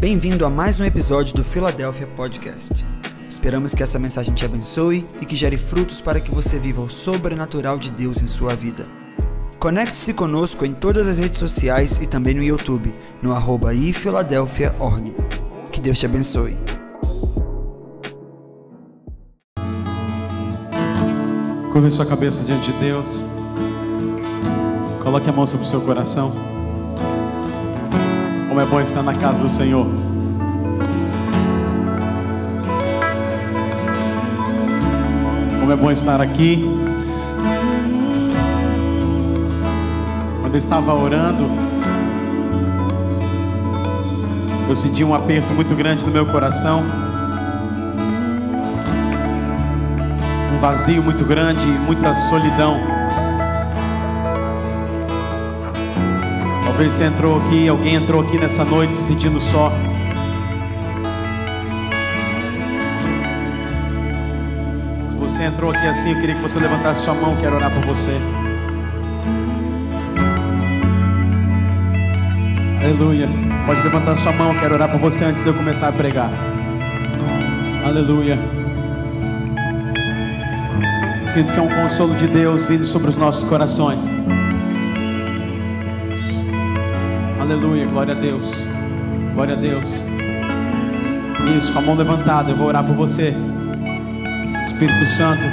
Bem-vindo a mais um episódio do Philadelphia Podcast. Esperamos que essa mensagem te abençoe e que gere frutos para que você viva o sobrenatural de Deus em sua vida. Conecte-se conosco em todas as redes sociais e também no YouTube, no arroba ifiladelphia.org. Que Deus te abençoe. Curva sua cabeça diante de Deus. Coloque a mão sobre o seu coração. Como é bom estar na casa do Senhor. Como é bom estar aqui. Quando eu estava orando, eu senti um aperto muito grande no meu coração. Um vazio muito grande, muita solidão. Talvez você entrou aqui, alguém entrou aqui nessa noite se sentindo só. Se você entrou aqui assim, eu queria que você levantasse sua mão, quero orar por você. Aleluia. Pode levantar sua mão, quero orar por você antes de eu começar a pregar. Aleluia. Sinto que é um consolo de Deus vindo sobre os nossos corações. Aleluia, glória a Deus. Glória a Deus. Isso, com a mão levantada, eu vou orar por você. Espírito Santo,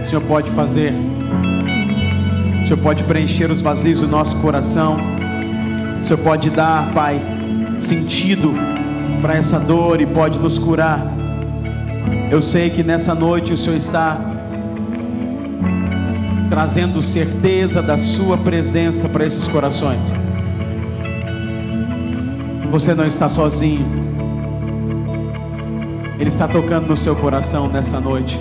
o Senhor pode fazer. O Senhor pode preencher os vazios do nosso coração. O Senhor pode dar, Pai, sentido para essa dor e pode nos curar. Eu sei que nessa noite o Senhor está trazendo certeza da Sua presença para esses corações. Você não está sozinho. Ele está tocando no seu coração nessa noite.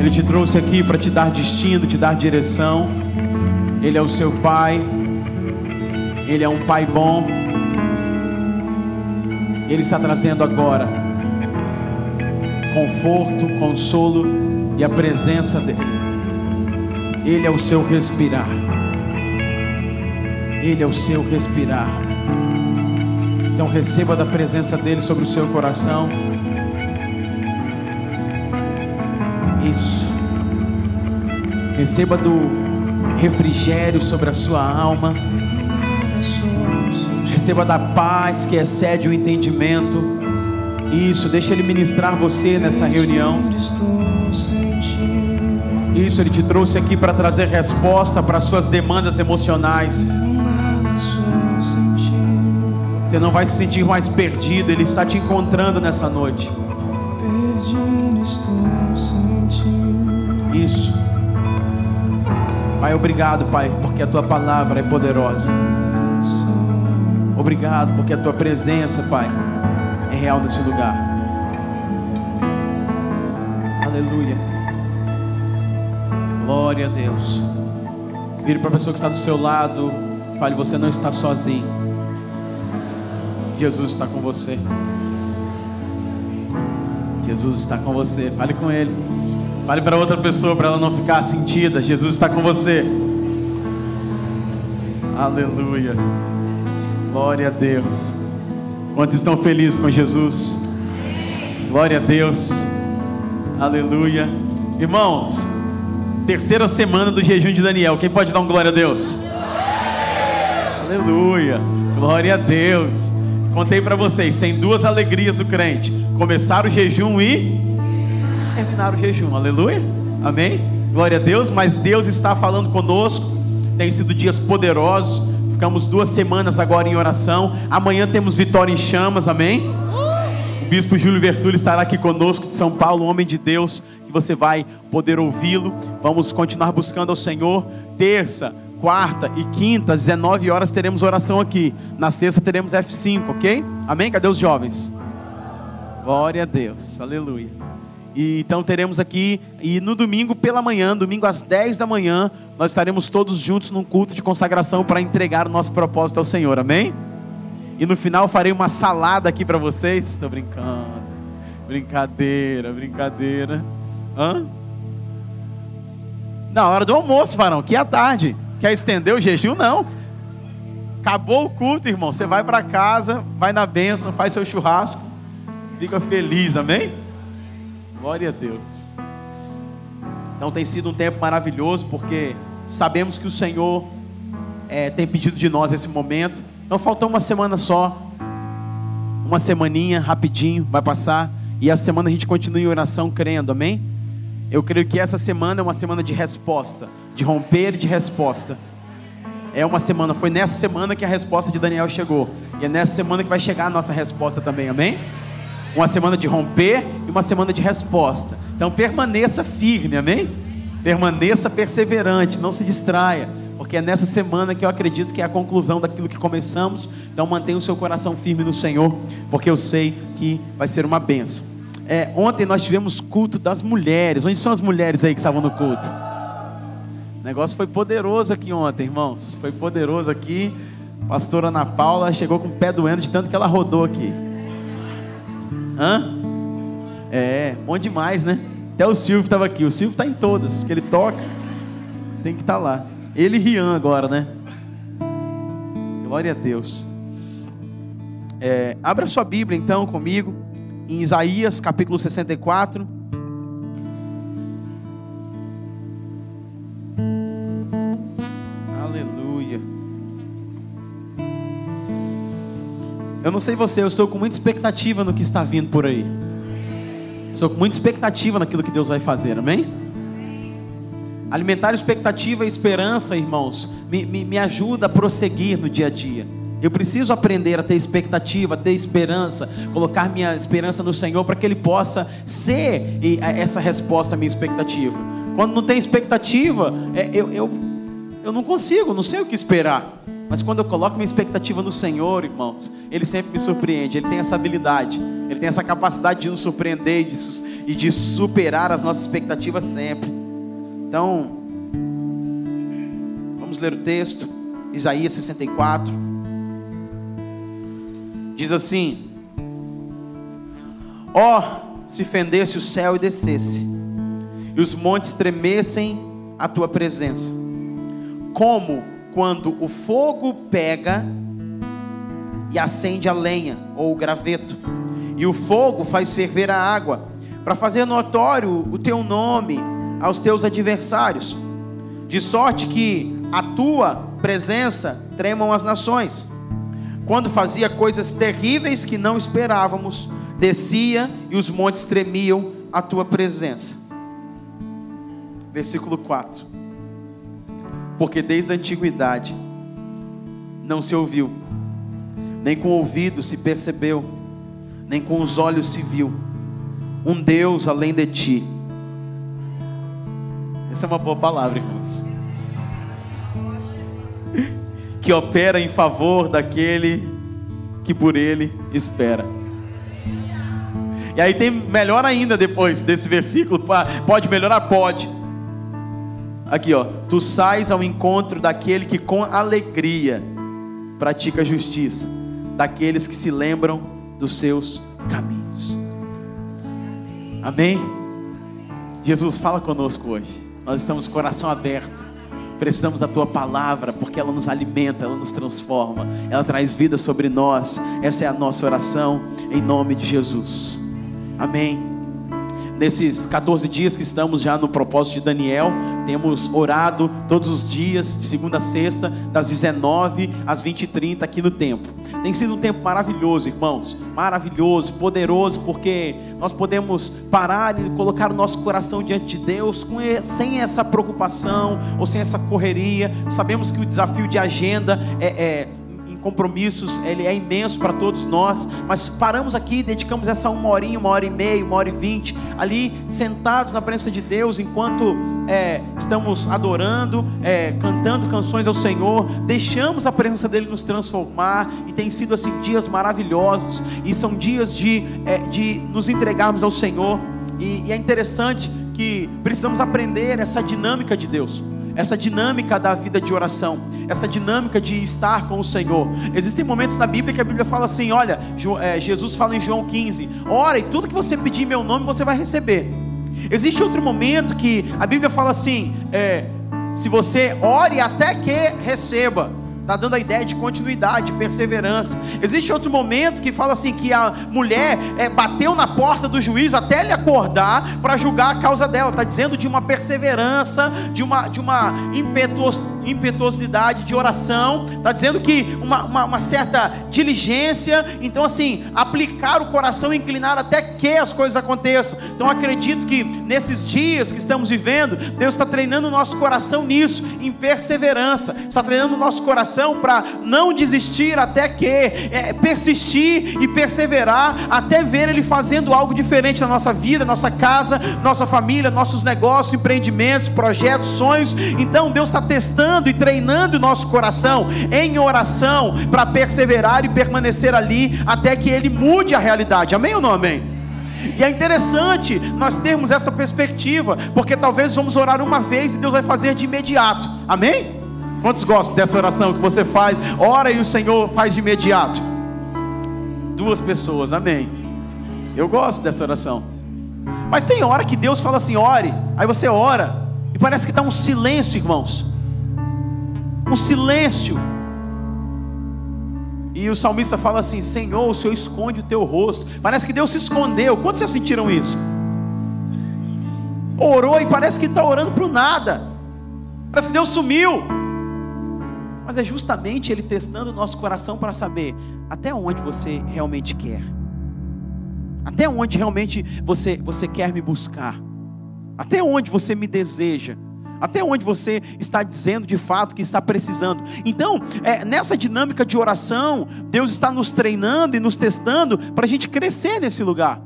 Ele te trouxe aqui para te dar destino, te dar direção. Ele é o seu pai. Ele é um pai bom. Ele está trazendo agora conforto, consolo e a presença dele. Ele é o seu respirar. Ele é o seu respirar. Então receba da presença dele sobre o seu coração. Isso. Receba do refrigério sobre a sua alma. Receba da paz que excede o entendimento. Isso, deixa ele ministrar você nessa reunião. Isso, ele te trouxe aqui para trazer resposta para suas demandas emocionais. Você não vai se sentir mais perdido, ele está te encontrando nessa noite. Isso. Pai, obrigado, Pai, porque a tua palavra é poderosa. Obrigado porque a tua presença, Pai, é real nesse lugar. Aleluia. Glória a Deus. Vire para a pessoa que está do seu lado. Fale, você não está sozinho. Jesus está com você. Jesus está com você. Fale com Ele. Fale para outra pessoa para ela não ficar sentida. Jesus está com você. Aleluia. Glória a Deus. Quantos estão felizes com Jesus? Glória a Deus. Aleluia. Irmãos, terceira semana do jejum de Daniel. Quem pode dar um glória a Deus? Aleluia. Glória a Deus. Contei para vocês, tem duas alegrias do crente: começar o jejum e terminar o jejum. Aleluia. Amém. Glória a Deus, mas Deus está falando conosco. Tem sido dias poderosos. Ficamos duas semanas agora em oração. Amanhã temos vitória em chamas, amém? O bispo Júlio Vertulli estará aqui conosco de São Paulo, homem de Deus, que você vai poder ouvi-lo. Vamos continuar buscando ao Senhor. Terça, quarta e quinta, às 19 horas, teremos oração aqui. Na sexta teremos F5, ok? Amém? Cadê os jovens? Glória a Deus, aleluia. E então teremos aqui, e no domingo pela manhã, domingo às 10 da manhã, nós estaremos todos juntos num culto de consagração para entregar o nosso propósito ao Senhor, amém? E no final farei uma salada aqui para vocês. Estou brincando. Brincadeira, brincadeira. Hã? Na hora do almoço, varão, que é a tarde. Quer estender o jejum? Não. acabou o culto, irmão, você vai para casa, vai na bênção, faz seu churrasco, fica feliz, amém? Glória a Deus. Então tem sido um tempo maravilhoso, porque sabemos que o Senhor é, tem pedido de nós esse momento. Então faltou uma semana só, uma semaninha, rapidinho, vai passar. E a semana a gente continua em oração, crendo, amém? Eu creio que essa semana é uma semana de resposta, de romper e de resposta. É uma semana, foi nessa semana que a resposta de Daniel chegou. E é nessa semana que vai chegar a nossa resposta também, amém? Uma semana de romper e uma semana de resposta. Então permaneça firme, amém? Permaneça perseverante, não se distraia, porque é nessa semana que eu acredito que é a conclusão daquilo que começamos. Então mantenha o seu coração firme no Senhor, porque eu sei que vai ser uma benção. É, ontem nós tivemos culto das mulheres. Onde são as mulheres aí que estavam no culto? O negócio foi poderoso aqui ontem, irmãos. Foi poderoso aqui. A pastora Ana Paula chegou com o pé doendo de tanto que ela rodou aqui. Hã? É, bom demais, né? Até o Silvio estava aqui. O Silvio está em todas, porque ele toca. Tem que estar tá lá. Ele e Rian agora, né? Glória a Deus. É, abra sua Bíblia então comigo, em Isaías capítulo 64. Aleluia. Eu não sei você, eu estou com muita expectativa no que está vindo por aí. Estou com muita expectativa naquilo que Deus vai fazer, amém? Alimentar expectativa e esperança, irmãos, me, me, me ajuda a prosseguir no dia a dia. Eu preciso aprender a ter expectativa, a ter esperança, colocar minha esperança no Senhor para que Ele possa ser essa resposta à minha expectativa. Quando não tem expectativa, é, eu, eu, eu não consigo, não sei o que esperar. Mas quando eu coloco minha expectativa no Senhor, irmãos, Ele sempre me surpreende. Ele tem essa habilidade, Ele tem essa capacidade de nos surpreender e de, e de superar as nossas expectativas sempre. Então, vamos ler o texto, Isaías 64. Diz assim: Ó, oh, se fendesse o céu e descesse, e os montes tremessem a tua presença, como quando o fogo pega e acende a lenha ou o graveto, e o fogo faz ferver a água, para fazer notório o teu nome aos teus adversários, de sorte que a tua presença tremam as nações. Quando fazia coisas terríveis que não esperávamos, descia e os montes tremiam a tua presença. Versículo 4 porque desde a antiguidade não se ouviu, nem com o ouvido se percebeu, nem com os olhos se viu, um Deus além de ti. Essa é uma boa palavra, irmãos. Que opera em favor daquele que por ele espera. E aí tem melhor ainda depois desse versículo. Pode melhorar? Pode. Aqui, ó. Tu sais ao encontro daquele que com alegria pratica justiça, daqueles que se lembram dos seus caminhos. Amém? Jesus fala conosco hoje. Nós estamos coração aberto. Precisamos da tua palavra, porque ela nos alimenta, ela nos transforma, ela traz vida sobre nós. Essa é a nossa oração em nome de Jesus. Amém nesses 14 dias que estamos já no propósito de Daniel, temos orado todos os dias, de segunda a sexta, das 19 às 20 e 30 aqui no templo. Tem sido um tempo maravilhoso, irmãos, maravilhoso, poderoso, porque nós podemos parar e colocar o nosso coração diante de Deus com, sem essa preocupação ou sem essa correria. Sabemos que o desafio de agenda é, é compromissos, ele é imenso para todos nós, mas paramos aqui, dedicamos essa uma horinha, uma hora e meia, uma hora e vinte, ali sentados na presença de Deus, enquanto é, estamos adorando, é, cantando canções ao Senhor, deixamos a presença dele nos transformar, e tem sido assim dias maravilhosos, e são dias de, é, de nos entregarmos ao Senhor, e, e é interessante que precisamos aprender essa dinâmica de Deus essa dinâmica da vida de oração, essa dinâmica de estar com o Senhor. Existem momentos na Bíblia que a Bíblia fala assim: olha, é, Jesus fala em João 15: ora, e tudo que você pedir em meu nome você vai receber. Existe outro momento que a Bíblia fala assim: é, se você ore até que receba. Está dando a ideia de continuidade, de perseverança. Existe outro momento que fala assim: que a mulher é, bateu na porta do juiz até ele acordar para julgar a causa dela. Está dizendo de uma perseverança, de uma, de uma impetuos, impetuosidade de oração. Está dizendo que uma, uma, uma certa diligência. Então, assim, aplicar o coração e inclinar até que as coisas aconteçam. Então, acredito que nesses dias que estamos vivendo, Deus está treinando o nosso coração nisso, em perseverança. Está treinando o nosso coração para não desistir até que, é, persistir e perseverar até ver Ele fazendo algo diferente na nossa vida, nossa casa, nossa família, nossos negócios, empreendimentos, projetos, sonhos. Então Deus está testando e treinando o nosso coração em oração para perseverar e permanecer ali até que Ele mude a realidade. Amém ou não amém? E é interessante nós termos essa perspectiva, porque talvez vamos orar uma vez e Deus vai fazer de imediato. Amém? Quantos gostam dessa oração que você faz? Ora e o Senhor faz de imediato. Duas pessoas, amém. Eu gosto dessa oração. Mas tem hora que Deus fala assim: ore, aí você ora, e parece que está um silêncio, irmãos. Um silêncio. E o salmista fala assim: Senhor, o Senhor esconde o teu rosto. Parece que Deus se escondeu. Quantos já sentiram isso? Orou e parece que está orando para o nada. Parece que Deus sumiu. Mas é justamente Ele testando o nosso coração para saber até onde você realmente quer, até onde realmente você, você quer me buscar, até onde você me deseja. Até onde você está dizendo de fato que está precisando. Então, é, nessa dinâmica de oração, Deus está nos treinando e nos testando para a gente crescer nesse lugar.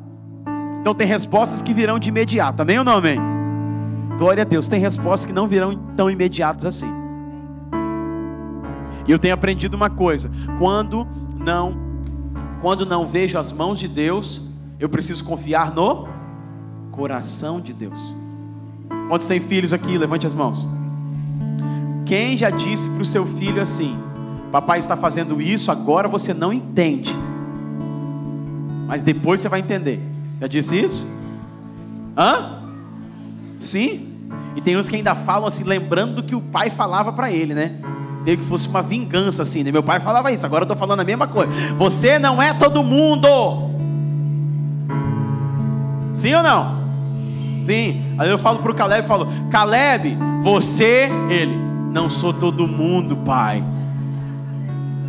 Então, tem respostas que virão de imediato, amém ou não amém? Glória a Deus, tem respostas que não virão tão imediatas assim. E eu tenho aprendido uma coisa: quando não, quando não vejo as mãos de Deus, eu preciso confiar no coração de Deus. Quantos têm filhos aqui? Levante as mãos. Quem já disse para o seu filho assim: Papai está fazendo isso, agora você não entende, mas depois você vai entender. Já disse isso? Hã? Sim. E tem uns que ainda falam assim, lembrando do que o pai falava para ele, né? meio que fosse uma vingança assim, né? Meu pai falava isso, agora eu estou falando a mesma coisa. Você não é todo mundo. Sim ou não? Sim. Aí eu falo para o Caleb, falo, Caleb, você, ele, não sou todo mundo, pai.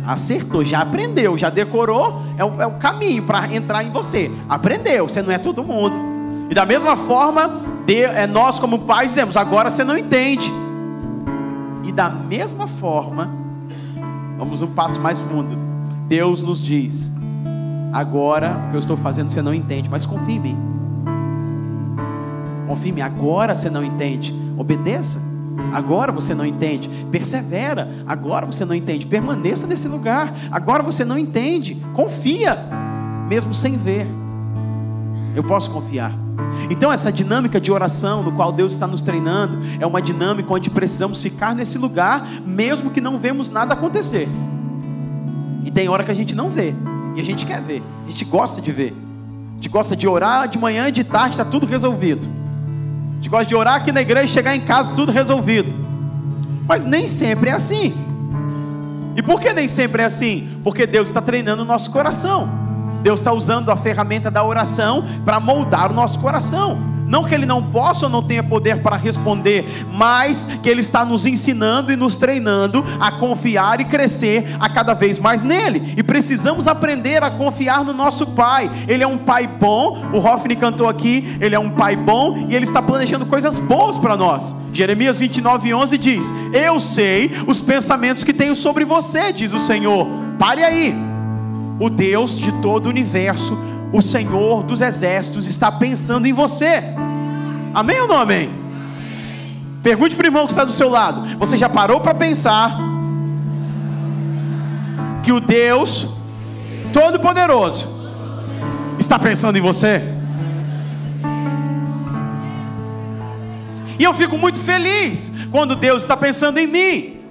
Acertou, já aprendeu, já decorou, é o, é o caminho para entrar em você. Aprendeu, você não é todo mundo. E da mesma forma, de, é, nós como pais dizemos, agora você não entende. E da mesma forma, vamos um passo mais fundo. Deus nos diz: agora o que eu estou fazendo você não entende, mas confie em mim. Mim. Agora você não entende, obedeça. Agora você não entende, persevera. Agora você não entende, permaneça nesse lugar. Agora você não entende, confia, mesmo sem ver. Eu posso confiar. Então, essa dinâmica de oração, no qual Deus está nos treinando, é uma dinâmica onde precisamos ficar nesse lugar, mesmo que não vemos nada acontecer. E tem hora que a gente não vê, e a gente quer ver, a gente gosta de ver. A gente gosta de orar de manhã e de tarde, está tudo resolvido. Gente gosta de orar aqui na igreja e chegar em casa, tudo resolvido. Mas nem sempre é assim. E por que nem sempre é assim? Porque Deus está treinando o nosso coração. Deus está usando a ferramenta da oração para moldar o nosso coração. Não que Ele não possa ou não tenha poder para responder, mas que Ele está nos ensinando e nos treinando a confiar e crescer a cada vez mais nele. E precisamos aprender a confiar no nosso Pai. Ele é um Pai bom. O Hoffney cantou aqui. Ele é um Pai bom e Ele está planejando coisas boas para nós. Jeremias 29, 11 diz: Eu sei os pensamentos que tenho sobre você, diz o Senhor. Pare aí o Deus de todo o universo, o Senhor dos exércitos, está pensando em você. Amém ou não amém? Pergunte para o irmão que está do seu lado: você já parou para pensar que o Deus Todo-Poderoso está pensando em você? E eu fico muito feliz quando Deus está pensando em mim.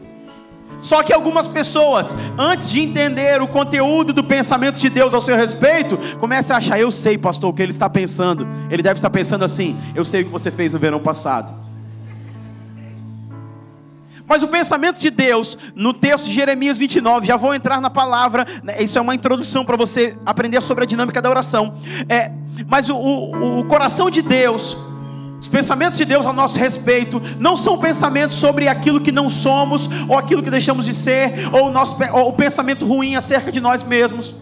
Só que algumas pessoas, antes de entender o conteúdo do pensamento de Deus ao seu respeito, começam a achar: eu sei, pastor, o que ele está pensando. Ele deve estar pensando assim: eu sei o que você fez no verão passado. Mas o pensamento de Deus, no texto de Jeremias 29, já vou entrar na palavra, né, isso é uma introdução para você aprender sobre a dinâmica da oração. É, mas o, o, o coração de Deus, os pensamentos de Deus a nosso respeito não são pensamentos sobre aquilo que não somos, ou aquilo que deixamos de ser, ou o, nosso, ou o pensamento ruim acerca de nós mesmos.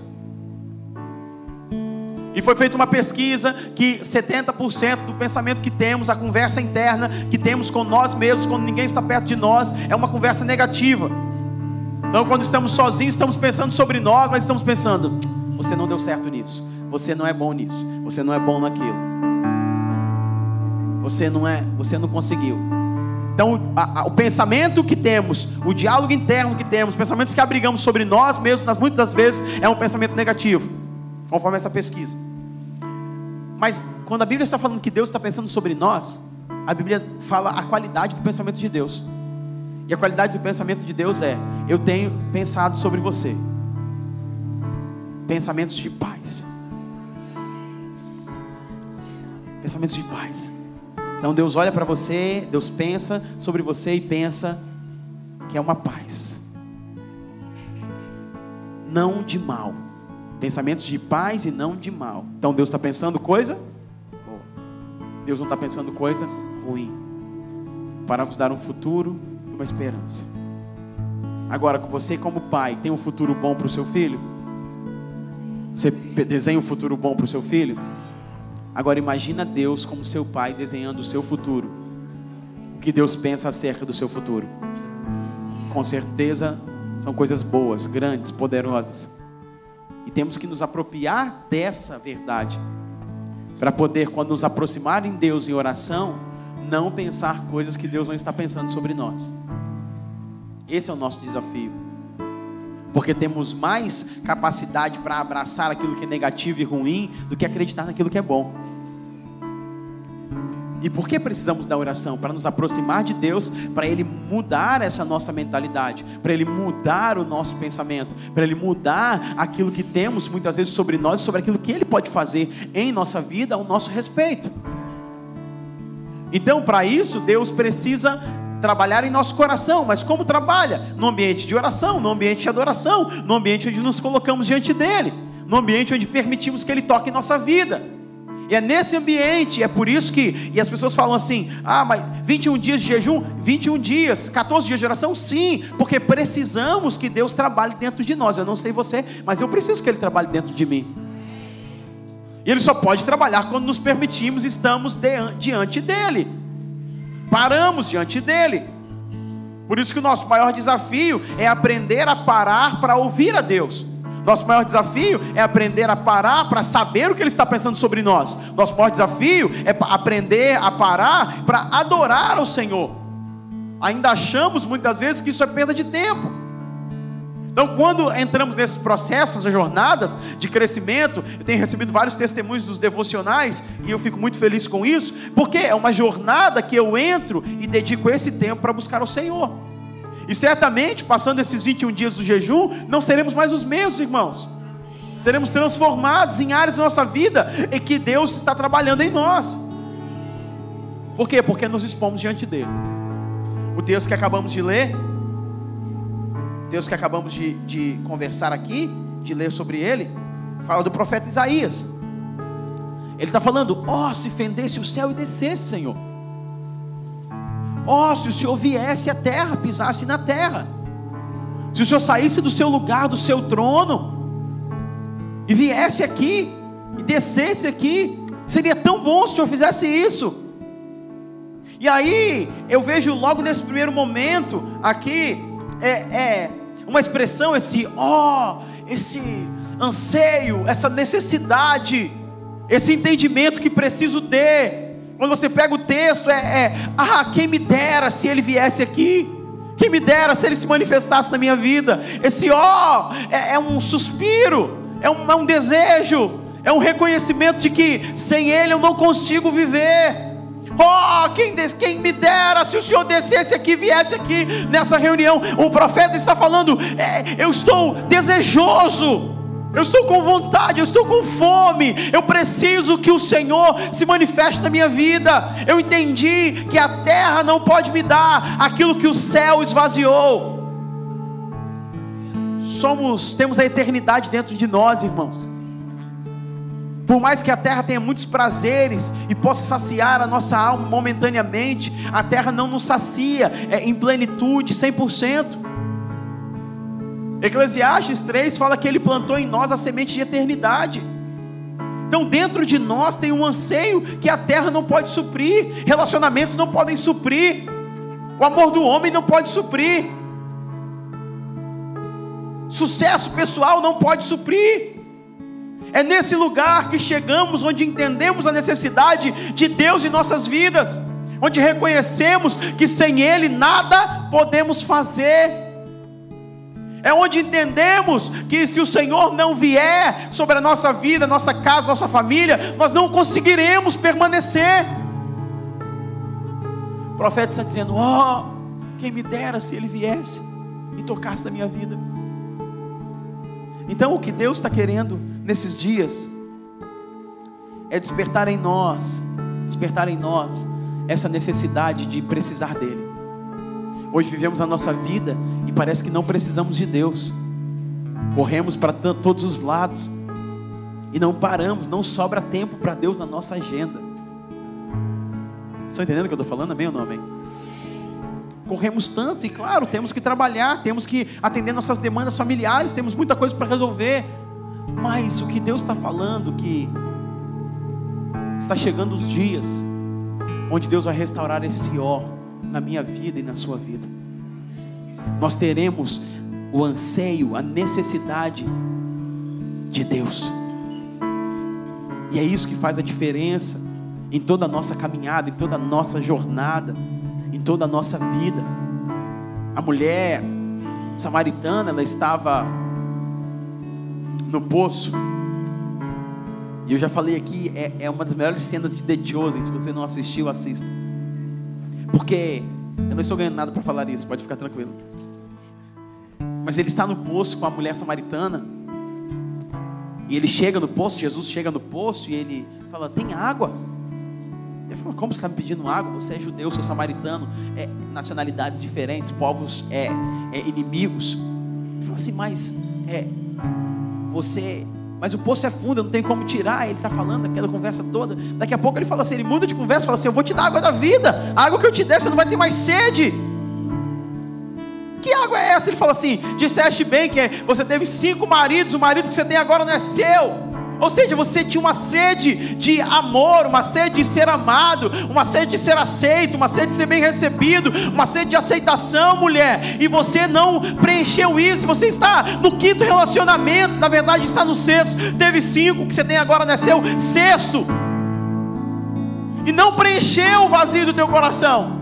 E foi feita uma pesquisa que 70% do pensamento que temos, a conversa interna que temos com nós mesmos, quando ninguém está perto de nós, é uma conversa negativa. Então, quando estamos sozinhos, estamos pensando sobre nós, mas estamos pensando: você não deu certo nisso, você não é bom nisso, você não é bom naquilo. Você não é, você não conseguiu. Então, a, a, o pensamento que temos, o diálogo interno que temos, os pensamentos que abrigamos sobre nós mesmos, nas muitas vezes, é um pensamento negativo conforme essa pesquisa. Mas quando a Bíblia está falando que Deus está pensando sobre nós, a Bíblia fala a qualidade do pensamento de Deus. E a qualidade do pensamento de Deus é: eu tenho pensado sobre você. Pensamentos de paz. Pensamentos de paz. Então Deus olha para você, Deus pensa sobre você e pensa que é uma paz. Não de mal Pensamentos de paz e não de mal. Então Deus está pensando coisa boa. Deus não está pensando coisa ruim. Para vos dar um futuro e uma esperança. Agora, você como pai, tem um futuro bom para o seu filho? Você desenha um futuro bom para o seu filho? Agora imagina Deus como seu pai desenhando o seu futuro. O que Deus pensa acerca do seu futuro? Com certeza são coisas boas, grandes, poderosas. E temos que nos apropriar dessa verdade. Para poder, quando nos aproximar em Deus em oração, não pensar coisas que Deus não está pensando sobre nós. Esse é o nosso desafio. Porque temos mais capacidade para abraçar aquilo que é negativo e ruim do que acreditar naquilo que é bom. E por que precisamos da oração? Para nos aproximar de Deus, para Ele mudar essa nossa mentalidade, para Ele mudar o nosso pensamento, para Ele mudar aquilo que temos muitas vezes sobre nós, sobre aquilo que Ele pode fazer em nossa vida ao nosso respeito. Então, para isso, Deus precisa trabalhar em nosso coração, mas como trabalha? No ambiente de oração, no ambiente de adoração, no ambiente onde nos colocamos diante dEle, no ambiente onde permitimos que Ele toque em nossa vida. E é nesse ambiente, é por isso que, e as pessoas falam assim: ah, mas 21 dias de jejum, 21 dias, 14 dias de oração? Sim, porque precisamos que Deus trabalhe dentro de nós. Eu não sei você, mas eu preciso que Ele trabalhe dentro de mim. E Ele só pode trabalhar quando nos permitimos, estamos diante dEle, paramos diante dEle. Por isso que o nosso maior desafio é aprender a parar para ouvir a Deus. Nosso maior desafio é aprender a parar para saber o que Ele está pensando sobre nós. Nosso maior desafio é aprender a parar para adorar ao Senhor. Ainda achamos muitas vezes que isso é perda de tempo. Então, quando entramos nesses processos, jornadas de crescimento, eu tenho recebido vários testemunhos dos devocionais e eu fico muito feliz com isso, porque é uma jornada que eu entro e dedico esse tempo para buscar o Senhor. E certamente, passando esses 21 dias do jejum, não seremos mais os mesmos, irmãos. Seremos transformados em áreas da nossa vida em que Deus está trabalhando em nós. Por quê? Porque nos expomos diante dele. O Deus que acabamos de ler, Deus que acabamos de, de conversar aqui, de ler sobre ele, fala do profeta Isaías. Ele está falando: ó, oh, se fendesse o céu e descesse, Senhor Ó, oh, se o Senhor viesse à terra, pisasse na terra, se o Senhor saísse do seu lugar, do seu trono, e viesse aqui, e descesse aqui, seria tão bom se o Senhor fizesse isso. E aí, eu vejo logo nesse primeiro momento, aqui, é, é uma expressão, esse ó, oh, esse anseio, essa necessidade, esse entendimento que preciso ter quando você pega o texto, é, é, ah, quem me dera se ele viesse aqui. Quem me dera se ele se manifestasse na minha vida. Esse ó oh, é, é, um suspiro, é um, é um desejo, é um reconhecimento de que sem ele eu não consigo viver. Oh, quem, quem me dera se o Senhor descesse aqui, viesse aqui nessa reunião. O profeta está falando: é, eu estou desejoso Eu estou com vontade, eu estou com fome. Eu preciso que o Senhor se manifeste na minha vida. Eu entendi que a terra não pode me dar aquilo que o céu esvaziou. Somos, temos a eternidade dentro de nós, irmãos. Por mais que a terra tenha muitos prazeres e possa saciar a nossa alma momentaneamente, a terra não nos sacia é, em plenitude, 100%. Eclesiastes 3 fala que ele plantou em nós a semente de eternidade. Então, dentro de nós tem um anseio que a terra não pode suprir, relacionamentos não podem suprir, o amor do homem não pode suprir, sucesso pessoal não pode suprir. É nesse lugar que chegamos, onde entendemos a necessidade de Deus em nossas vidas, onde reconhecemos que sem Ele nada podemos fazer. É onde entendemos que se o Senhor não vier sobre a nossa vida, nossa casa, nossa família, nós não conseguiremos permanecer. O profeta está dizendo: oh, quem me dera se ele viesse e tocasse na minha vida. Então, o que Deus está querendo nesses dias é despertar em nós, despertar em nós essa necessidade de precisar dEle. Hoje vivemos a nossa vida e parece que não precisamos de Deus, corremos para todos os lados e não paramos, não sobra tempo para Deus na nossa agenda. Estão entendendo o que eu estou falando? Amém ou não amém? corremos tanto e, claro, temos que trabalhar, temos que atender nossas demandas familiares, temos muita coisa para resolver. Mas o que Deus está falando, que está chegando os dias onde Deus vai restaurar esse ó na minha vida e na sua vida. Nós teremos o anseio, a necessidade de Deus. E é isso que faz a diferença em toda a nossa caminhada, em toda a nossa jornada em toda a nossa vida. A mulher samaritana, ela estava no poço. E eu já falei aqui, é, é uma das melhores cenas de The Chosen. Se você não assistiu, assista. Porque eu não estou ganhando nada para falar isso, pode ficar tranquilo. Mas ele está no poço com a mulher samaritana. E ele chega no poço, Jesus chega no poço e ele fala: Tem água? Ele falou: Como você está me pedindo água? Você é judeu, sou samaritano, é, nacionalidades diferentes, povos é, é, inimigos. Ele falou assim: Mas é, você. Mas o poço é fundo, não tenho como tirar. Ele está falando aquela conversa toda. Daqui a pouco ele fala assim: ele muda de conversa, fala assim: Eu vou te dar água da vida, a água que eu te der, você não vai ter mais sede. Que água é essa? Ele fala assim: Disseste bem que você teve cinco maridos, o marido que você tem agora não é seu. Ou seja, você tinha uma sede de amor, uma sede de ser amado, uma sede de ser aceito, uma sede de ser bem recebido, uma sede de aceitação, mulher. E você não preencheu isso. Você está no quinto relacionamento, na verdade está no sexto. Teve cinco, que você tem agora nasceu sexto. E não preencheu o vazio do teu coração.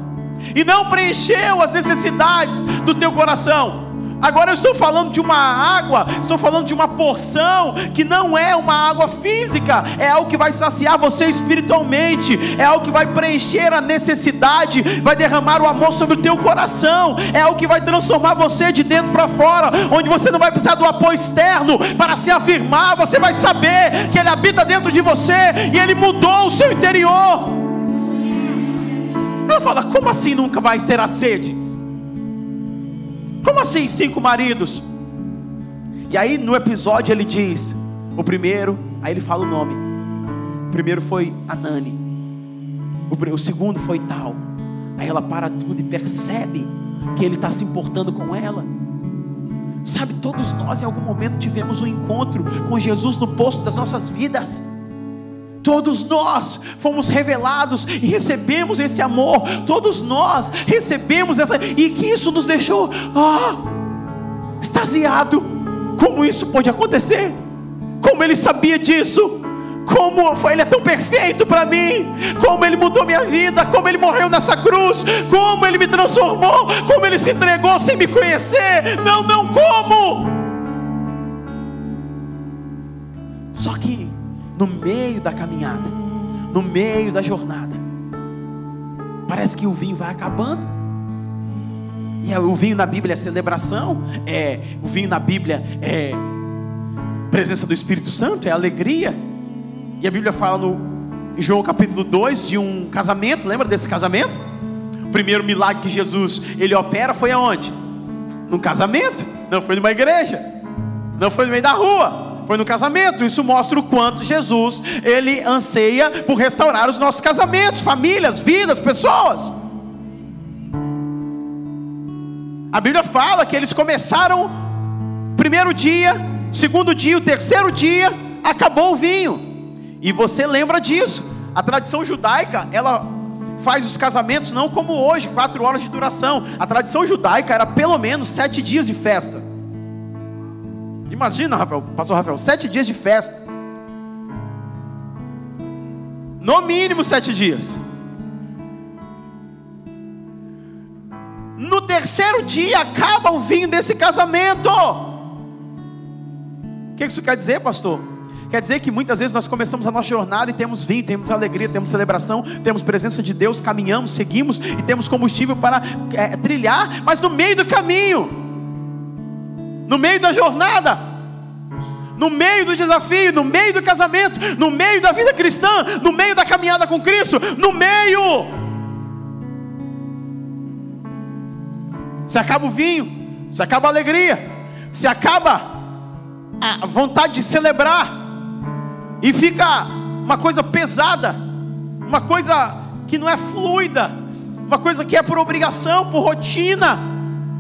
E não preencheu as necessidades do teu coração. Agora eu estou falando de uma água, estou falando de uma porção que não é uma água física, é algo que vai saciar você espiritualmente, é algo que vai preencher a necessidade, vai derramar o amor sobre o teu coração, é algo que vai transformar você de dentro para fora, onde você não vai precisar do apoio externo para se afirmar, você vai saber que Ele habita dentro de você e Ele mudou o seu interior. Ela fala: como assim nunca vai ter a sede? Como assim cinco maridos? E aí no episódio ele diz: o primeiro, aí ele fala o nome. O primeiro foi Anani. O, o segundo foi tal. Aí ela para tudo e percebe que ele está se importando com ela. Sabe, todos nós em algum momento tivemos um encontro com Jesus no posto das nossas vidas. Todos nós fomos revelados e recebemos esse amor. Todos nós recebemos essa e que isso nos deixou ah, extasiado. Como isso pode acontecer? Como ele sabia disso? Como foi, ele é tão perfeito para mim, como ele mudou minha vida, como ele morreu nessa cruz, como ele me transformou, como ele se entregou sem me conhecer. Não, não, como? Só que no meio da caminhada, no meio da jornada, parece que o vinho vai acabando. E o vinho na Bíblia é celebração, é, o vinho na Bíblia é presença do Espírito Santo, é alegria. E a Bíblia fala no João capítulo 2 de um casamento, lembra desse casamento? O primeiro milagre que Jesus ele opera foi aonde? Num casamento, não foi numa igreja, não foi no meio da rua, foi no casamento. Isso mostra o quanto Jesus ele anseia por restaurar os nossos casamentos, famílias, vidas, pessoas. A Bíblia fala que eles começaram primeiro dia, segundo dia, o terceiro dia, acabou o vinho. E você lembra disso? A tradição judaica, ela faz os casamentos não como hoje, quatro horas de duração. A tradição judaica era pelo menos sete dias de festa. Imagina, Rafael, pastor Rafael, sete dias de festa. No mínimo sete dias. No terceiro dia acaba o vinho desse casamento. O que isso quer dizer, pastor? Quer dizer que muitas vezes nós começamos a nossa jornada e temos vinho, temos alegria, temos celebração, temos presença de Deus, caminhamos, seguimos e temos combustível para é, trilhar, mas no meio do caminho, no meio da jornada, no meio do desafio, no meio do casamento, no meio da vida cristã, no meio da caminhada com Cristo, no meio, se acaba o vinho, se acaba a alegria, se acaba a vontade de celebrar, e fica uma coisa pesada, uma coisa que não é fluida, uma coisa que é por obrigação, por rotina.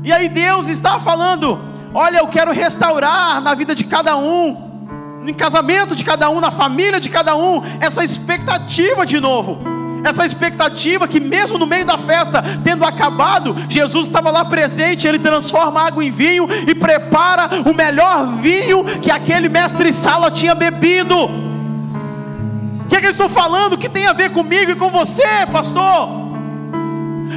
E aí Deus está falando: olha, eu quero restaurar na vida de cada um, no casamento de cada um, na família de cada um, essa expectativa de novo essa expectativa que, mesmo no meio da festa, tendo acabado, Jesus estava lá presente, ele transforma água em vinho e prepara o melhor vinho que aquele mestre Sala tinha bebido que, é que eu estou falando? que tem a ver comigo e com você, pastor?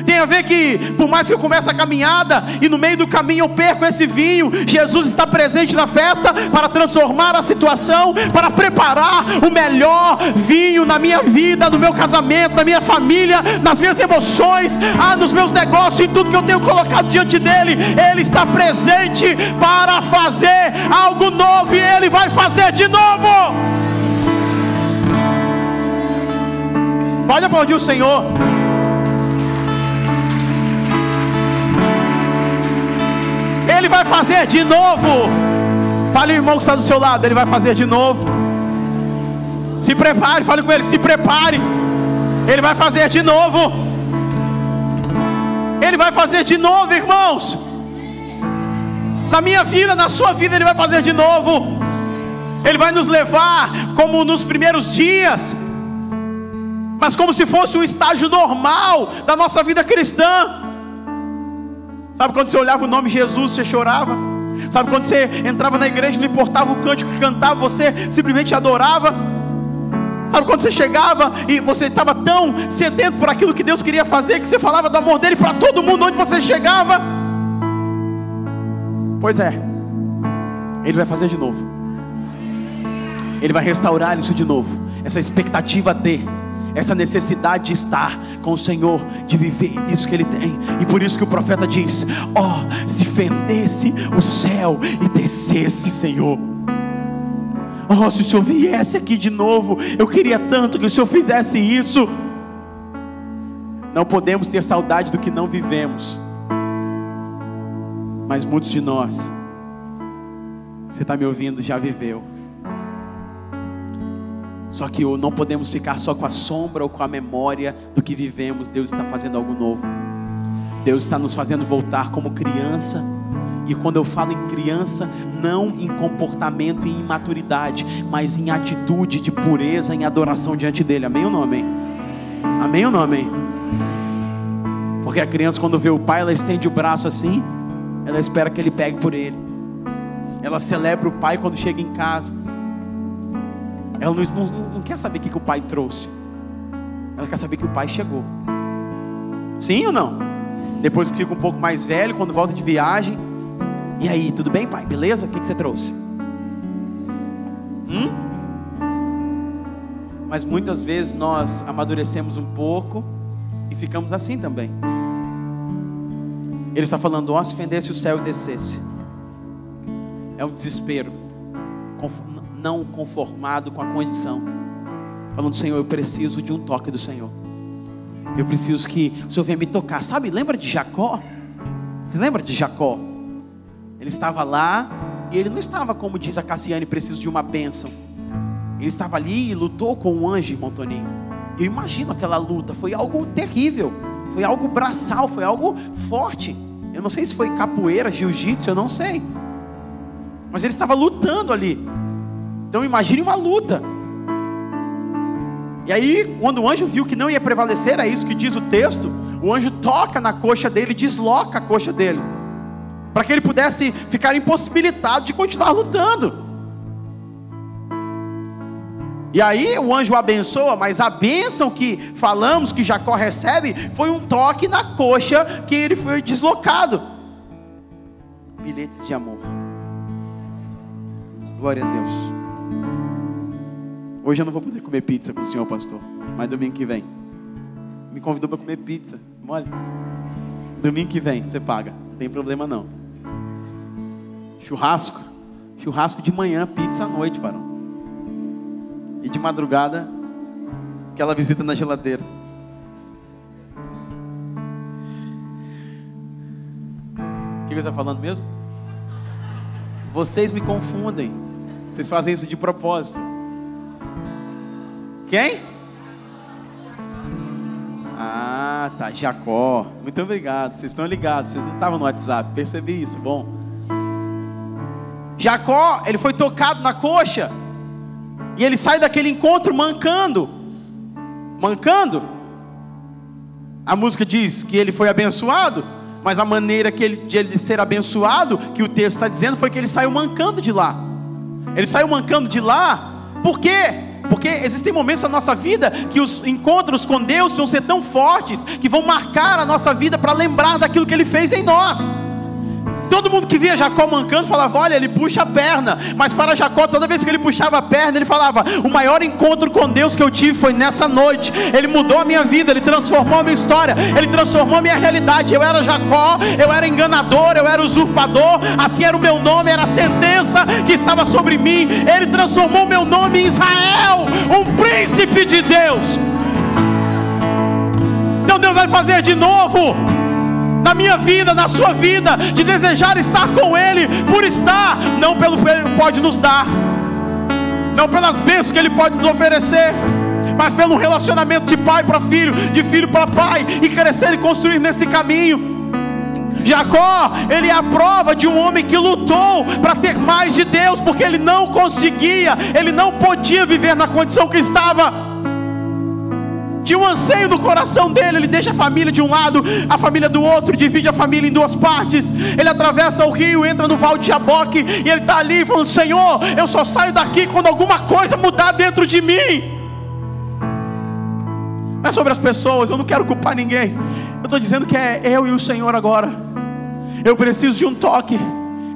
Tem a ver que, por mais que eu comece a caminhada e no meio do caminho eu perco esse vinho, Jesus está presente na festa para transformar a situação, para preparar o melhor vinho na minha vida, no meu casamento, na minha família, nas minhas emoções, ah, nos meus negócios, em tudo que eu tenho colocado diante dele. Ele está presente para fazer algo novo e ele vai fazer de novo. Pode aplaudir o Senhor. Ele vai fazer de novo. Fale, irmão que está do seu lado. Ele vai fazer de novo. Se prepare, fale com ele. Se prepare. Ele vai fazer de novo. Ele vai fazer de novo, irmãos. Na minha vida, na sua vida, Ele vai fazer de novo. Ele vai nos levar como nos primeiros dias mas como se fosse um estágio normal da nossa vida cristã. Sabe quando você olhava o nome Jesus, você chorava? Sabe quando você entrava na igreja, não importava o cântico que cantava, você simplesmente adorava? Sabe quando você chegava e você estava tão sedento por aquilo que Deus queria fazer, que você falava do amor dele para todo mundo onde você chegava? Pois é, Ele vai fazer de novo. Ele vai restaurar isso de novo. Essa expectativa de essa necessidade de estar com o Senhor, de viver isso que Ele tem. E por isso que o profeta diz: Ó, oh, se fendesse o céu e descesse, Senhor. Oh, se o Senhor viesse aqui de novo, eu queria tanto que o Senhor fizesse isso. Não podemos ter saudade do que não vivemos, mas muitos de nós, você está me ouvindo, já viveu. Só que não podemos ficar só com a sombra ou com a memória do que vivemos. Deus está fazendo algo novo. Deus está nos fazendo voltar como criança. E quando eu falo em criança, não em comportamento e em imaturidade, mas em atitude de pureza, em adoração diante dele. Amém ou não amém? Amém ou não amém? Porque a criança, quando vê o pai, ela estende o braço assim, ela espera que ele pegue por ele. Ela celebra o pai quando chega em casa. Ela não, não, não quer saber o que o pai trouxe. Ela quer saber que o pai chegou. Sim ou não? Depois que fica um pouco mais velho, quando volta de viagem. E aí, tudo bem, pai? Beleza? O que, que você trouxe? Hum? Mas muitas vezes nós amadurecemos um pouco e ficamos assim também. Ele está falando, ó, se fendesse o céu e descesse. É um desespero não conformado com a condição. Falando, Senhor, eu preciso de um toque do Senhor. Eu preciso que o Senhor venha me tocar. Sabe, lembra de Jacó? Você lembra de Jacó? Ele estava lá e ele não estava, como diz a Cassiane, preciso de uma bênção. Ele estava ali e lutou com o anjo, irmão Toninho. Eu imagino aquela luta, foi algo terrível, foi algo braçal, foi algo forte. Eu não sei se foi capoeira, jiu-jitsu, eu não sei. Mas ele estava lutando ali. Então imagine uma luta. E aí, quando o anjo viu que não ia prevalecer, é isso que diz o texto, o anjo toca na coxa dele, desloca a coxa dele, para que ele pudesse ficar impossibilitado de continuar lutando. E aí o anjo abençoa, mas a bênção que falamos que Jacó recebe foi um toque na coxa que ele foi deslocado. Bilhetes de amor. Glória a Deus. Hoje eu não vou poder comer pizza com o senhor, pastor. Mas domingo que vem. Me convidou para comer pizza. Mole. Domingo que vem, você paga. Não tem problema não. Churrasco. Churrasco de manhã, pizza à noite, varão. E de madrugada, aquela visita na geladeira. O que você está falando mesmo? Vocês me confundem. Vocês fazem isso de propósito. Quem? Ah, tá. Jacó. Muito obrigado. Vocês estão ligados. Vocês não estavam no WhatsApp. Percebi isso. Bom. Jacó, ele foi tocado na coxa. E ele sai daquele encontro mancando. Mancando. A música diz que ele foi abençoado. Mas a maneira que ele, de ele ser abençoado, que o texto está dizendo, foi que ele saiu mancando de lá. Ele saiu mancando de lá. Por quê? Porque existem momentos na nossa vida que os encontros com Deus vão ser tão fortes que vão marcar a nossa vida para lembrar daquilo que Ele fez em nós. Todo mundo que via Jacó mancando falava: Olha, ele puxa a perna. Mas para Jacó, toda vez que ele puxava a perna, ele falava: O maior encontro com Deus que eu tive foi nessa noite. Ele mudou a minha vida, ele transformou a minha história, ele transformou a minha realidade. Eu era Jacó, eu era enganador, eu era usurpador. Assim era o meu nome, era a sentença que estava sobre mim. Ele transformou meu nome em Israel, um príncipe de Deus. Então Deus vai fazer de novo na minha vida, na sua vida, de desejar estar com Ele, por estar, não pelo que Ele pode nos dar, não pelas bênçãos que Ele pode nos oferecer, mas pelo relacionamento de pai para filho, de filho para pai, e crescer e construir nesse caminho. Jacó, ele é a prova de um homem que lutou para ter mais de Deus, porque ele não conseguia, ele não podia viver na condição que estava de um anseio do coração dele. Ele deixa a família de um lado, a família do outro, divide a família em duas partes. Ele atravessa o rio, entra no Val de Jaboque e ele está ali falando: Senhor, eu só saio daqui quando alguma coisa mudar dentro de mim. Não é sobre as pessoas, eu não quero culpar ninguém. Eu estou dizendo que é eu e o Senhor agora. Eu preciso de um toque.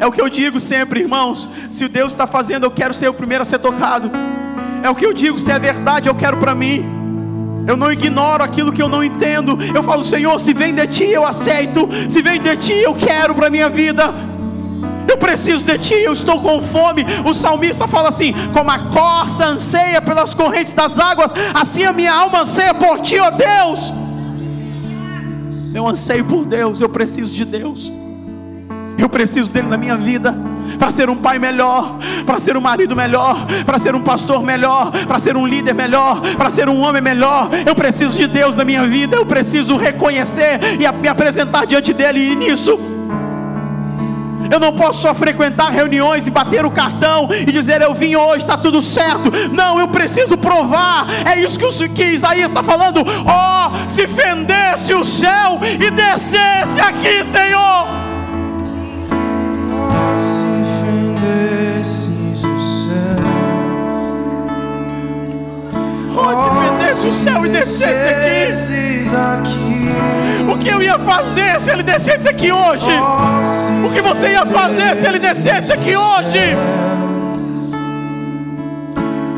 É o que eu digo sempre, irmãos. Se o Deus está fazendo, eu quero ser o primeiro a ser tocado. É o que eu digo, se é verdade, eu quero para mim. Eu não ignoro aquilo que eu não entendo. Eu falo, Senhor, se vem de ti, eu aceito. Se vem de ti, eu quero para a minha vida. Eu preciso de ti, eu estou com fome. O salmista fala assim: como a corça anseia pelas correntes das águas, assim a minha alma anseia por ti, ó Deus. Eu anseio por Deus, eu preciso de Deus. Eu preciso dele na minha vida para ser um pai melhor, para ser um marido melhor, para ser um pastor melhor, para ser um líder melhor, para ser um homem melhor. Eu preciso de Deus na minha vida, eu preciso reconhecer e me apresentar diante dele e nisso. Eu não posso só frequentar reuniões e bater o cartão e dizer eu vim hoje, está tudo certo. Não, eu preciso provar. É isso que, o, que Isaías está falando. Oh, se fendesse o céu e descesse aqui, Senhor. Se o céu e descesse aqui, o que eu ia fazer se ele descesse aqui hoje? O que você ia fazer se ele descesse aqui hoje?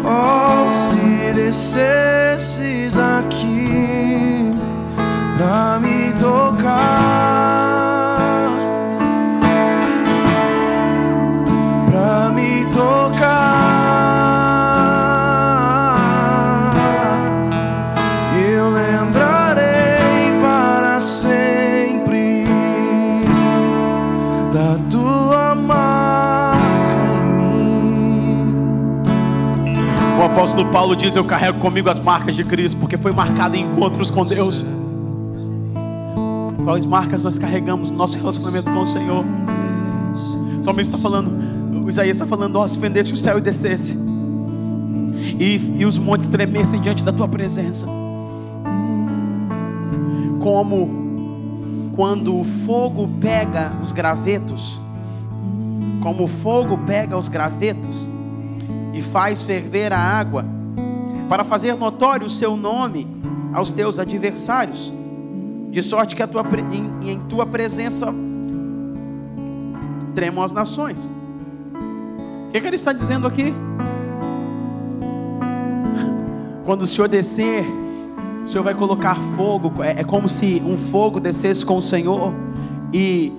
Oh, se descesses aqui. Pra me tocar apóstolo Paulo diz: Eu carrego comigo as marcas de Cristo, porque foi marcado em encontros com Deus. Quais marcas nós carregamos no nosso relacionamento com o Senhor? Somente está falando, o Isaías está falando: Ó, se fendesse o céu e descesse, e, e os montes tremessem diante da tua presença, como quando o fogo pega os gravetos, como o fogo pega os gravetos e faz ferver a água, para fazer notório o seu nome aos teus adversários de sorte que a tua, em, em tua presença tremam as nações. O que, que ele está dizendo aqui? Quando o Senhor descer, o Senhor vai colocar fogo, é, é como se um fogo descesse com o Senhor e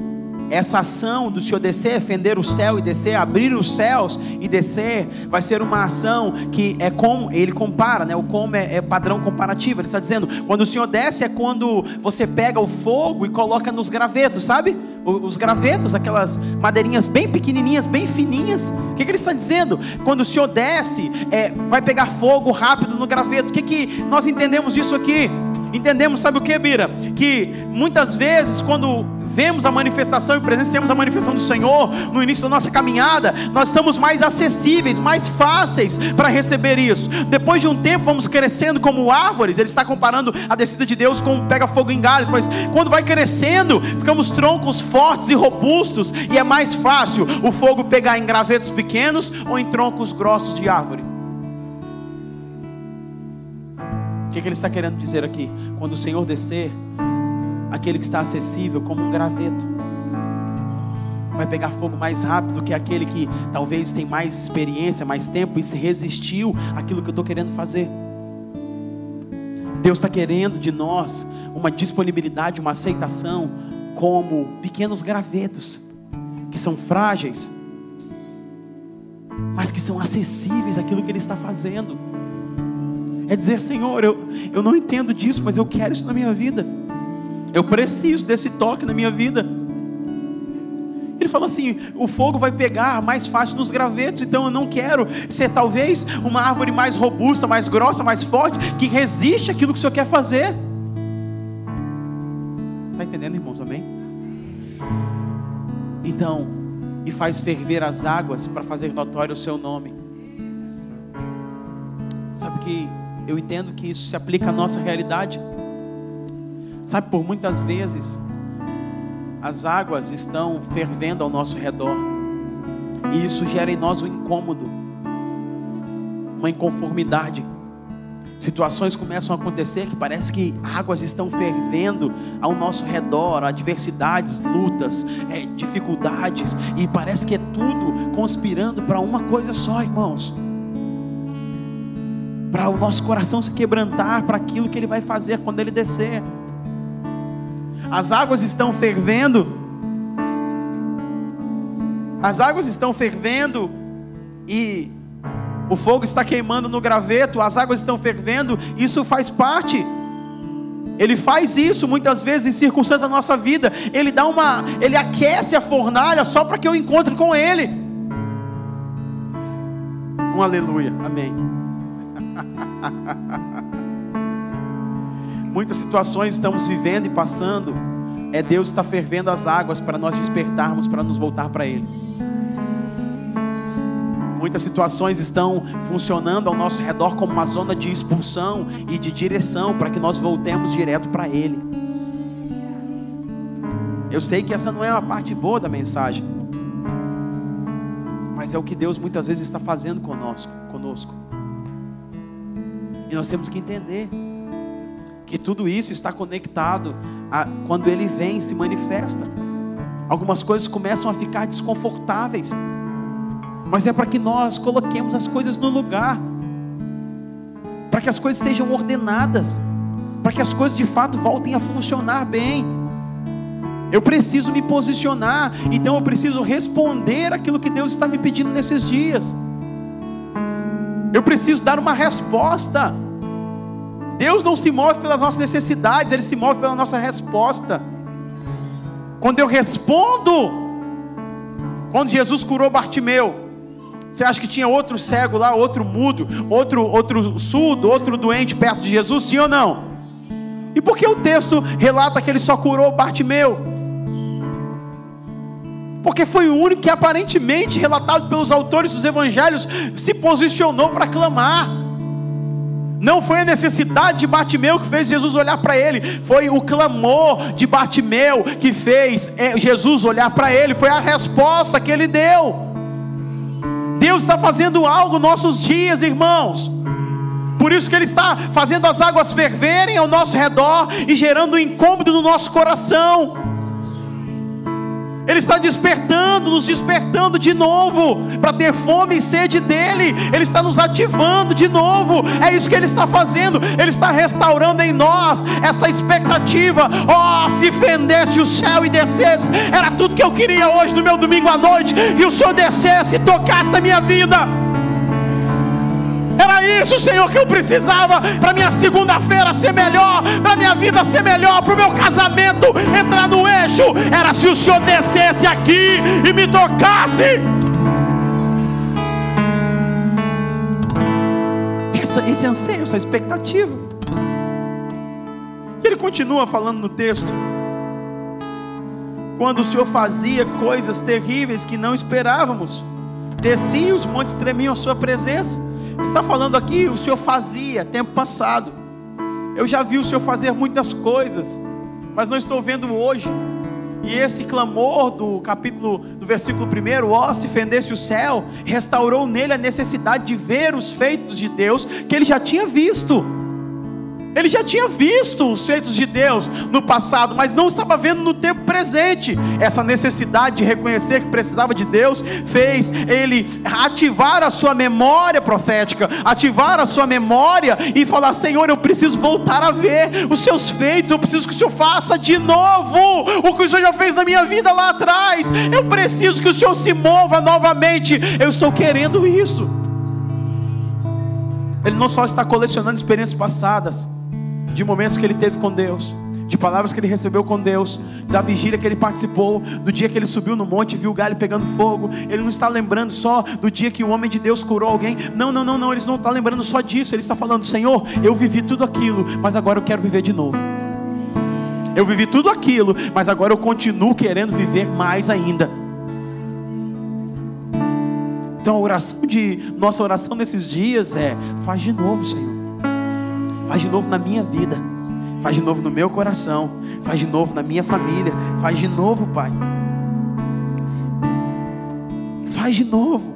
essa ação do Senhor descer, fender o céu e descer, abrir os céus e descer, vai ser uma ação que é como, ele compara, né? O como é, é padrão comparativo. Ele está dizendo, quando o Senhor desce é quando você pega o fogo e coloca nos gravetos, sabe? Os gravetos, aquelas madeirinhas bem pequenininhas, bem fininhas. O que, que ele está dizendo? Quando o Senhor desce, é, vai pegar fogo rápido no graveto. O que, que nós entendemos disso aqui? Entendemos, sabe o que, Bira? Que muitas vezes, quando vemos a manifestação e presenciamos a manifestação do Senhor no início da nossa caminhada, nós estamos mais acessíveis, mais fáceis para receber isso. Depois de um tempo, vamos crescendo como árvores. Ele está comparando a descida de Deus com pega fogo em galhos, mas quando vai crescendo, ficamos troncos fortes e robustos, e é mais fácil o fogo pegar em gravetos pequenos ou em troncos grossos de árvore. O que, que ele está querendo dizer aqui? Quando o Senhor descer, aquele que está acessível como um graveto. Vai pegar fogo mais rápido que aquele que talvez tem mais experiência, mais tempo e se resistiu àquilo que eu estou querendo fazer. Deus está querendo de nós uma disponibilidade, uma aceitação, como pequenos gravetos, que são frágeis, mas que são acessíveis àquilo que Ele está fazendo. É dizer, Senhor, eu, eu não entendo disso, mas eu quero isso na minha vida. Eu preciso desse toque na minha vida. Ele fala assim: o fogo vai pegar mais fácil nos gravetos, então eu não quero ser talvez uma árvore mais robusta, mais grossa, mais forte, que resiste àquilo que o Senhor quer fazer. Está entendendo, irmãos? Amém? Então, e faz ferver as águas para fazer notório o seu nome. Sabe que eu entendo que isso se aplica à nossa realidade. Sabe, por muitas vezes, as águas estão fervendo ao nosso redor, e isso gera em nós um incômodo, uma inconformidade. Situações começam a acontecer que parece que águas estão fervendo ao nosso redor, adversidades, lutas, é, dificuldades, e parece que é tudo conspirando para uma coisa só, irmãos para o nosso coração se quebrantar para aquilo que Ele vai fazer quando Ele descer as águas estão fervendo, as águas estão fervendo e o fogo está queimando no graveto, as águas estão fervendo, isso faz parte. Ele faz isso muitas vezes em circunstâncias da nossa vida. Ele dá uma, ele aquece a fornalha só para que eu encontre com ele. Um aleluia. Amém. Muitas situações estamos vivendo e passando, é Deus está fervendo as águas para nós despertarmos, para nos voltar para Ele. Muitas situações estão funcionando ao nosso redor como uma zona de expulsão e de direção para que nós voltemos direto para Ele. Eu sei que essa não é a parte boa da mensagem, mas é o que Deus muitas vezes está fazendo conosco. conosco. E nós temos que entender que tudo isso está conectado a quando ele vem e se manifesta. Algumas coisas começam a ficar desconfortáveis, mas é para que nós coloquemos as coisas no lugar, para que as coisas sejam ordenadas, para que as coisas de fato voltem a funcionar bem. Eu preciso me posicionar, então eu preciso responder aquilo que Deus está me pedindo nesses dias. Eu preciso dar uma resposta. Deus não se move pelas nossas necessidades, Ele se move pela nossa resposta. Quando eu respondo, quando Jesus curou Bartimeu, Você acha que tinha outro cego lá, outro mudo, outro, outro surdo, outro doente perto de Jesus, sim ou não? E por que o texto relata que ele só curou Bartimeu? Porque foi o único que aparentemente, relatado pelos autores dos evangelhos, se posicionou para clamar. Não foi a necessidade de Bartimeu que fez Jesus olhar para ele, foi o clamor de Bartimeu que fez é, Jesus olhar para ele, foi a resposta que ele deu. Deus está fazendo algo nos nossos dias, irmãos. Por isso que Ele está fazendo as águas ferverem ao nosso redor e gerando um incômodo no nosso coração. Ele está despertando, nos despertando de novo, para ter fome e sede dEle. Ele está nos ativando de novo. É isso que Ele está fazendo. Ele está restaurando em nós essa expectativa. Oh, se fendesse o céu e descesse, era tudo que eu queria hoje no meu domingo à noite. Que o Senhor descesse e tocasse na minha vida. Era isso, Senhor, que eu precisava para minha segunda-feira ser melhor, para minha vida ser melhor, para o meu casamento entrar no eixo. Era se o Senhor descesse aqui e me tocasse. Essa, esse anseio, essa expectativa. E ele continua falando no texto. Quando o Senhor fazia coisas terríveis que não esperávamos, descia os montes tremiam a sua presença Está falando aqui, o Senhor fazia tempo passado. Eu já vi o Senhor fazer muitas coisas, mas não estou vendo hoje. E esse clamor do capítulo, do versículo 1, ó, se fendesse o céu, restaurou nele a necessidade de ver os feitos de Deus que ele já tinha visto. Ele já tinha visto os feitos de Deus no passado, mas não estava vendo no tempo presente. Essa necessidade de reconhecer que precisava de Deus fez ele ativar a sua memória profética, ativar a sua memória e falar: Senhor, eu preciso voltar a ver os seus feitos, eu preciso que o Senhor faça de novo o que o Senhor já fez na minha vida lá atrás. Eu preciso que o Senhor se mova novamente. Eu estou querendo isso. Ele não só está colecionando experiências passadas, de momentos que ele teve com Deus, de palavras que ele recebeu com Deus, da vigília que ele participou, do dia que ele subiu no monte e viu o galho pegando fogo. Ele não está lembrando só do dia que o homem de Deus curou alguém. Não, não, não, não. Ele não está lembrando só disso. Ele está falando: Senhor, eu vivi tudo aquilo, mas agora eu quero viver de novo. Eu vivi tudo aquilo, mas agora eu continuo querendo viver mais ainda. Então a oração de nossa oração nesses dias é: faz de novo, Senhor. Faz de novo na minha vida. Faz de novo no meu coração. Faz de novo na minha família. Faz de novo, Pai. Faz de novo.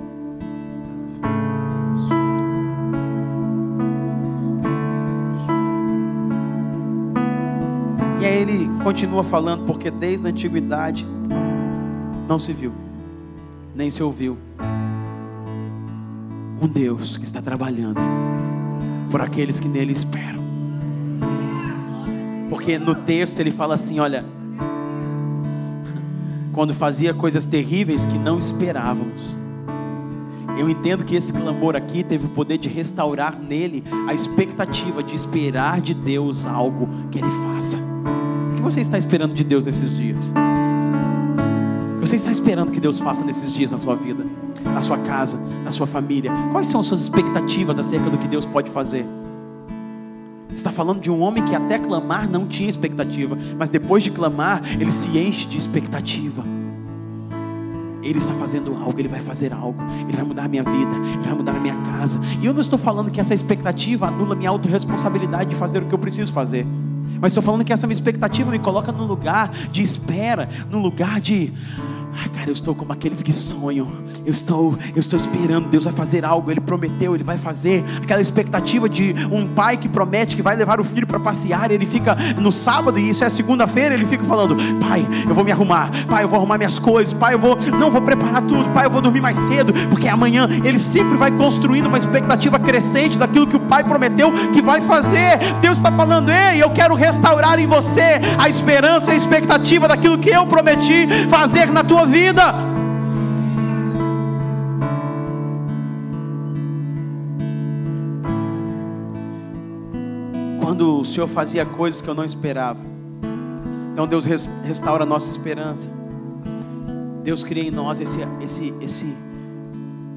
E aí ele continua falando, porque desde a antiguidade não se viu, nem se ouviu um Deus que está trabalhando por aqueles que nele esperam. Porque no texto ele fala assim: olha, quando fazia coisas terríveis que não esperávamos. Eu entendo que esse clamor aqui teve o poder de restaurar nele a expectativa de esperar de Deus algo que ele faça. O que você está esperando de Deus nesses dias? Você está esperando que Deus faça nesses dias na sua vida? na sua casa, na sua família? Quais são as suas expectativas acerca do que Deus pode fazer? Está falando de um homem que até clamar não tinha expectativa, mas depois de clamar, ele se enche de expectativa. Ele está fazendo algo, ele vai fazer algo, ele vai mudar a minha vida, ele vai mudar a minha casa. E eu não estou falando que essa expectativa anula minha autorresponsabilidade de fazer o que eu preciso fazer. Mas estou falando que essa minha expectativa me coloca no lugar de espera, no lugar de Ai, cara, eu estou como aqueles que sonham. Eu estou, eu estou esperando. Deus vai fazer algo. Ele prometeu, ele vai fazer. Aquela expectativa de um pai que promete que vai levar o filho para passear. Ele fica no sábado e isso é segunda-feira. Ele fica falando: Pai, eu vou me arrumar. Pai, eu vou arrumar minhas coisas. Pai, eu vou, não vou preparar tudo. Pai, eu vou dormir mais cedo, porque amanhã ele sempre vai construindo uma expectativa crescente daquilo que o pai prometeu que vai fazer. Deus está falando: Ei, eu quero restaurar em você a esperança e a expectativa daquilo que eu prometi fazer na tua vida. Quando o Senhor fazia coisas que eu não esperava, então Deus restaura a nossa esperança. Deus cria em nós esse, esse, esse,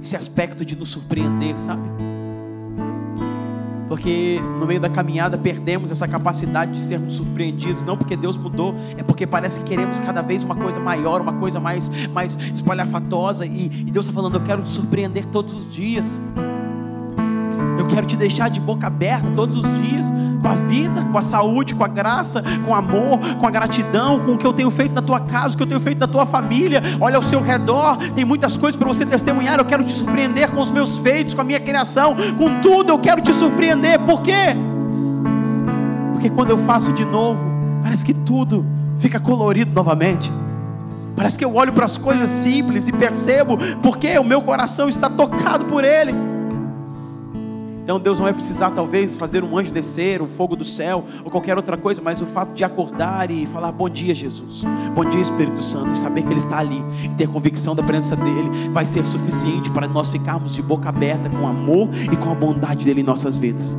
esse aspecto de nos surpreender, sabe? Porque no meio da caminhada perdemos essa capacidade de sermos surpreendidos, não porque Deus mudou, é porque parece que queremos cada vez uma coisa maior, uma coisa mais, mais espalhafatosa, e, e Deus está falando: Eu quero te surpreender todos os dias. Eu quero te deixar de boca aberta todos os dias, com a vida, com a saúde, com a graça, com o amor, com a gratidão, com o que eu tenho feito na tua casa, o que eu tenho feito na tua família. Olha ao seu redor, tem muitas coisas para você testemunhar. Eu quero te surpreender com os meus feitos, com a minha criação, com tudo. Eu quero te surpreender. Por quê? Porque quando eu faço de novo, parece que tudo fica colorido novamente. Parece que eu olho para as coisas simples e percebo porque o meu coração está tocado por Ele. Então Deus não vai precisar talvez fazer um anjo descer, um fogo do céu ou qualquer outra coisa, mas o fato de acordar e falar bom dia Jesus, bom dia Espírito Santo e saber que Ele está ali e ter convicção da presença dEle vai ser suficiente para nós ficarmos de boca aberta com amor e com a bondade dEle em nossas vidas.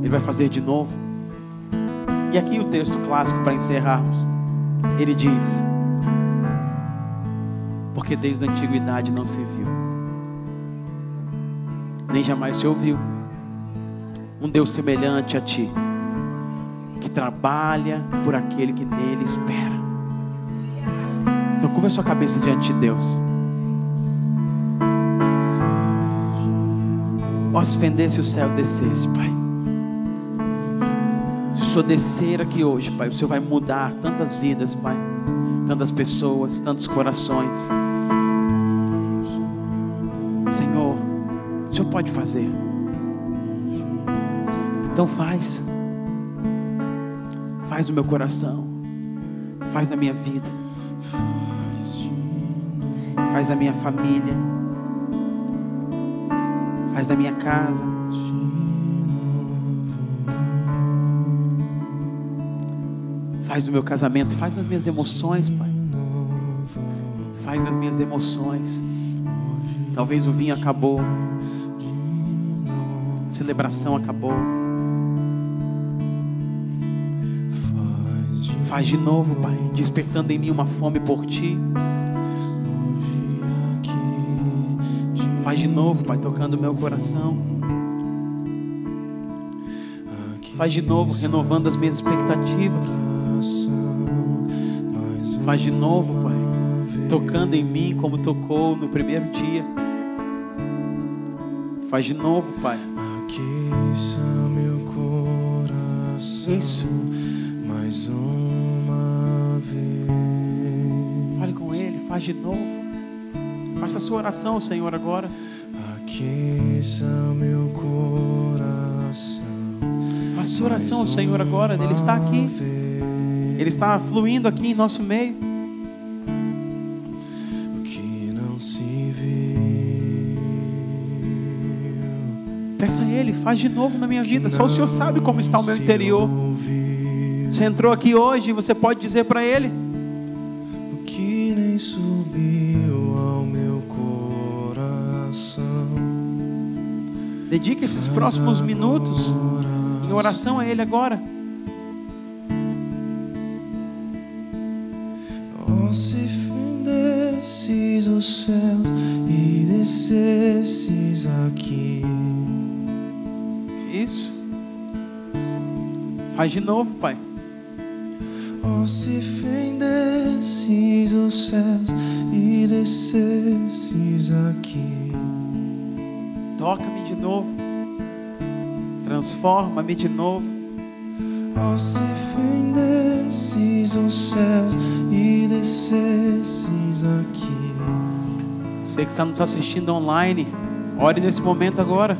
Ele vai fazer de novo. E aqui o texto clássico para encerrarmos. Ele diz: Porque desde a antiguidade não se viu nem jamais se ouviu. Um Deus semelhante a ti, que trabalha por aquele que nele espera. Então, curva sua cabeça diante de Deus. Ó, se fendesse o céu descesse, Pai. Se o Senhor descer aqui hoje, Pai, o Senhor vai mudar tantas vidas, Pai. Tantas pessoas, tantos corações. Pode fazer. Então faz. Faz no meu coração. Faz na minha vida. Faz na minha família. Faz na minha casa. Faz no meu casamento. Faz nas minhas emoções, Pai. Faz nas minhas emoções. Talvez o vinho acabou celebração acabou. Faz de novo, Pai, despertando em mim uma fome por Ti. Faz de novo, Pai, tocando o meu coração. Faz de novo, renovando as minhas expectativas. Faz de novo, Pai, tocando em mim como tocou no primeiro dia. Faz de novo, Pai aqueça meu coração. Isso. Mais uma vez. Fale com Ele, faz de novo. Faça a sua oração, Senhor, agora. Aqueça meu coração. Faça a sua oração, Senhor, agora. Ele está aqui. Ele está fluindo aqui em nosso meio. Peça a Ele, faz de novo na minha vida. Só o Senhor sabe como está o meu interior. Você entrou aqui hoje, você pode dizer para Ele. O que nem subiu ao meu coração. Dedique esses próximos minutos em oração a Ele agora. Oh, se fendesses os céus e descesses aqui. Isso. Faz de novo, Pai. Oh, se fendesses os céus e descesses aqui. Toca-me de novo. Transforma-me de novo. Oh, se fendesses os céus e descesses aqui. Você que está nos assistindo online, ore nesse momento agora.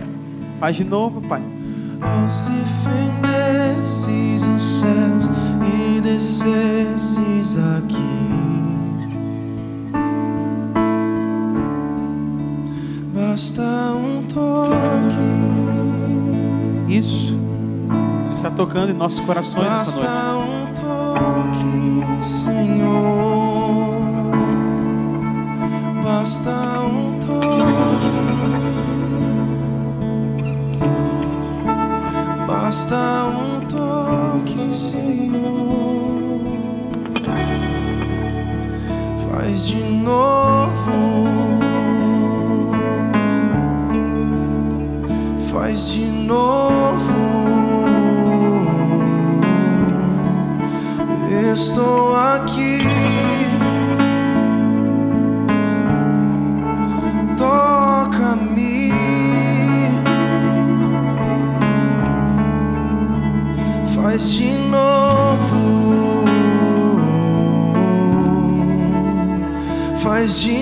Faz de novo, Pai. Oh, se fendesses os céus e descesses aqui. Basta um toque. Isso. Ele está tocando em nossos corações Basta noite. um toque, Senhor. Basta um toque. Basta um toque, Senhor. Faz de novo. Faz de novo. Estou aqui. Faz de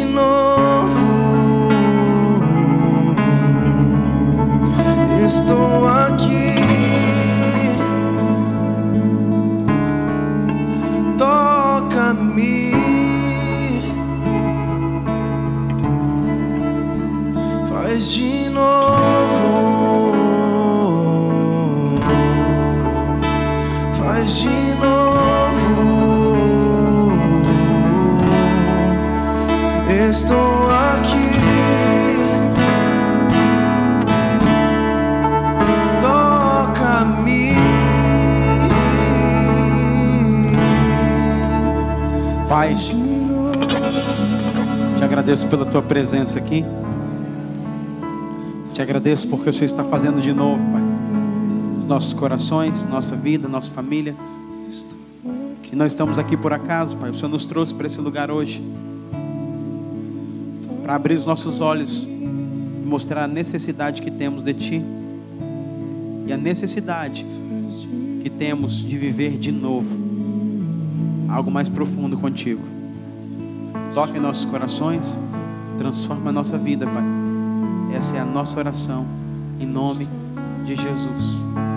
tua presença aqui. Te agradeço porque o Senhor está fazendo de novo, Pai. Os nossos corações, nossa vida, nossa família. E nós estamos aqui por acaso, Pai. O Senhor nos trouxe para esse lugar hoje. Para abrir os nossos olhos e mostrar a necessidade que temos de Ti. E a necessidade que temos de viver de novo. Algo mais profundo contigo. Toca em nossos corações, transforma a nossa vida, Pai. Essa é a nossa oração, em nome de Jesus.